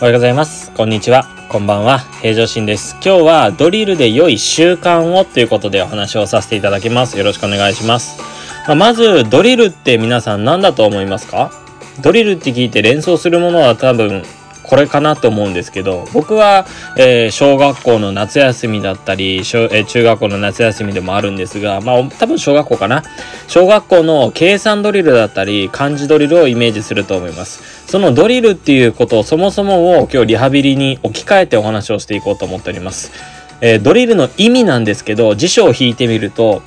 おはようございます。こんにちは。こんばんは。平常心です。今日はドリルで良い習慣をということでお話をさせていただきます。よろしくお願いします。まあ、まず、ドリルって皆さん何だと思いますか？ドリルって聞いて連想するものは多分これかなと思うんですけど僕は、えー、小学校の夏休みだったり小、えー、中学校の夏休みでもあるんですがまあ多分小学校かな。小学校の計算ドリルだったり漢字ドリルをイメージすると思います。そのドリルっていうことをそもそもを今日リハビリに置き換えてお話をしていこうと思っております、えー、ドリルの意味なんですけど辞書を引いてみると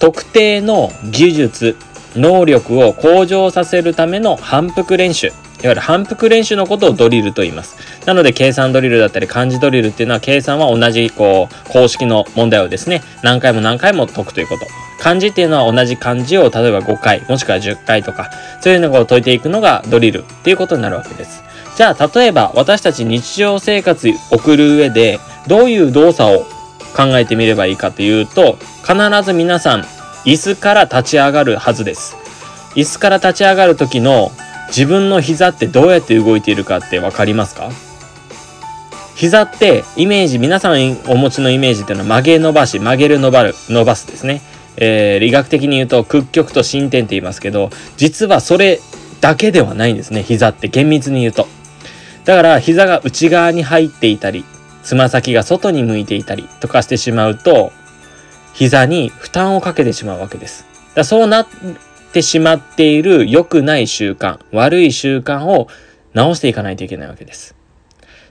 特定の技術能力を向上させるための反復練習いわゆる反復練習のことをドリルと言います。なので計算ドリルだったり漢字ドリルっていうのは計算は同じこう公式の問題をですね、何回も何回も解くということ。漢字っていうのは同じ漢字を例えば5回もしくは10回とかそういうのを解いていくのがドリルっていうことになるわけです。じゃあ例えば私たち日常生活送る上でどういう動作を考えてみればいいかというと必ず皆さん椅子から立ち上がるはずです。椅子から立ち上がる時の自分の膝ってどうやって動いているかって分かりますか？膝ってイメージ皆さんお持ちのイメージっていうのは曲げ伸ばし曲げる伸ばる伸ばすですね、えー、理学的に言うと屈曲と伸展って言いますけど実はそれだけではないんですね膝って厳密に言うと。だから膝が内側に入っていたりつま先が外に向いていたりとかしてしまうと膝に負担をかけてしまうわけですだそうなってしまっている良くない習慣、悪い習慣を直していかないといけないわけです。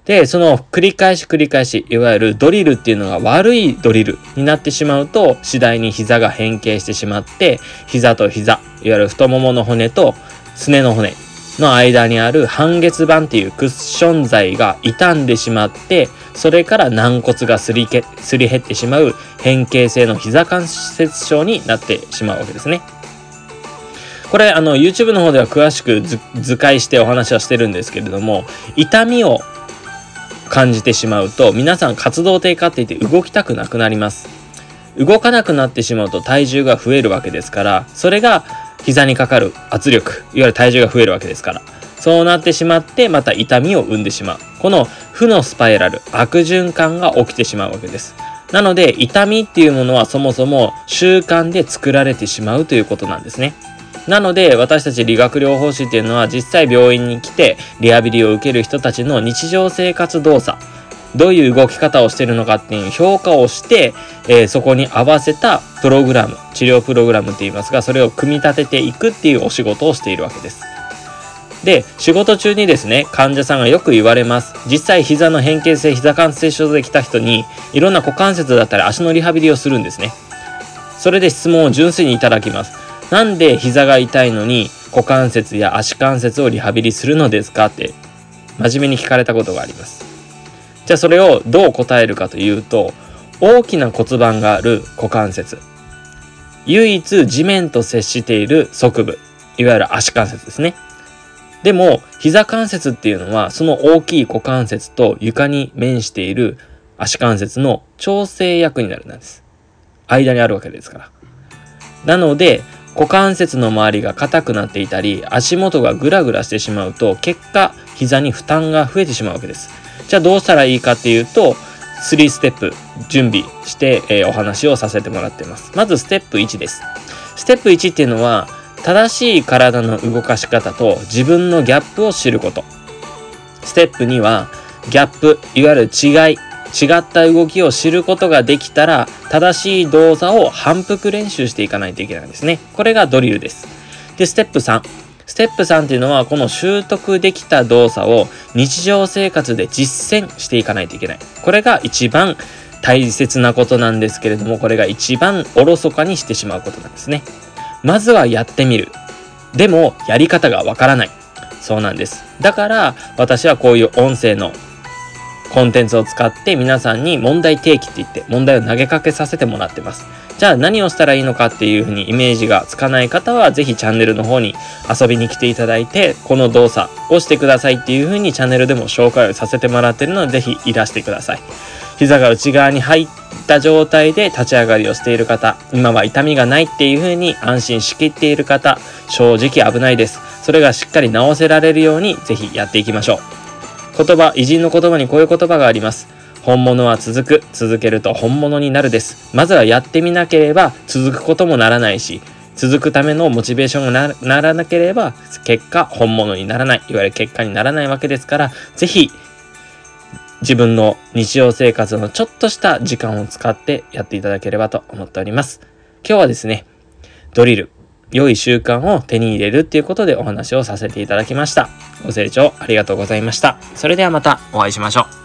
で、その繰り返し繰り返し、いわゆるドリルっていうのが悪いドリルになってしまうと、次第に膝が変形してしまって、膝と膝、いわゆる太ももの骨とすねの骨の間にある半月板っていうクッション材が傷んでしまって、それから軟骨がすりけすり減ってしまう変形性の膝関節症になってしまうわけですね。これあの YouTube の方では詳しく図解してお話はしてるんですけれども痛みを感じてしまうと皆さん活動低下って言って動きたくなくなります動かなくなってしまうと体重が増えるわけですからそれが膝にかかる圧力いわゆる体重が増えるわけですから。そうなってしまってまた痛みを生んでしまう。この負のスパイラル悪循環が起きてしまうわけです。なので痛みっていうものはそもそも習慣で作られてしまうということなんですね。なので私たち理学療法士っていうのは実際病院に来てリハビリを受ける人たちの日常生活動作どういう動き方をしてるのかっていう評価をして、えー、そこに合わせたプログラム治療プログラムって言いますがそれを組み立てていくっていうお仕事をしているわけです。で仕事中にですね患者さんがよく言われます実際膝の変形性膝関節症で来た人にいろんな股関節だったり足のリハビリをするんですねそれで質問を純粋にいただきますなんで膝が痛いのに股関節や足関節をリハビリするのですかって真面目に聞かれたことがあります。じゃあそれをどう答えるかというと大きな骨盤がある股関節唯一地面と接している側部いわゆる足関節ですね。でも膝関節っていうのはその大きい股関節と床に面している足関節の調整役になるんです。間にあるわけですから。なので股関節の周りが硬くなっていたり足元がグラグラしてしまうと結果膝に負担が増えてしまうわけですじゃあどうしたらいいかっていうと3ステップ準備して、えー、お話をさせてもらってますまずステップ1ですステップ1っていうのは正しい体の動かし方と自分のギャップを知ることステップ2はギャップいわゆる違い違った動きを知ることができたら正しい動作を反復練習していかないといけないんですね。これがドリルです。で、ステップ3。ステップ3っていうのはこの習得できた動作を日常生活で実践していかないといけない。これが一番大切なことなんですけれども、これが一番おろそかにしてしまうことなんですね。まずはやってみる。でも、やり方がわからない。そうなんです。だから、私はこういう音声のコンテンツを使って皆さんに問題提起って言って問題を投げかけさせてもらってます。じゃあ何をしたらいいのかっていうふうにイメージがつかない方はぜひチャンネルの方に遊びに来ていただいてこの動作をしてくださいっていうふうにチャンネルでも紹介をさせてもらってるのでぜひいらしてください。膝が内側に入った状態で立ち上がりをしている方、今は痛みがないっていうふうに安心しきっている方、正直危ないです。それがしっかり治せられるようにぜひやっていきましょう。言葉、偉人の言葉にこういう言葉があります。本物は続く。続けると本物になるです。まずはやってみなければ続くこともならないし、続くためのモチベーションがならなければ、結果本物にならない。いわゆる結果にならないわけですから、ぜひ、自分の日常生活のちょっとした時間を使ってやっていただければと思っております。今日はですね、ドリル、良い習慣を手に入れるっていうことでお話をさせていただきました。ご清聴ありがとうございました。それではまたお会いしましょう。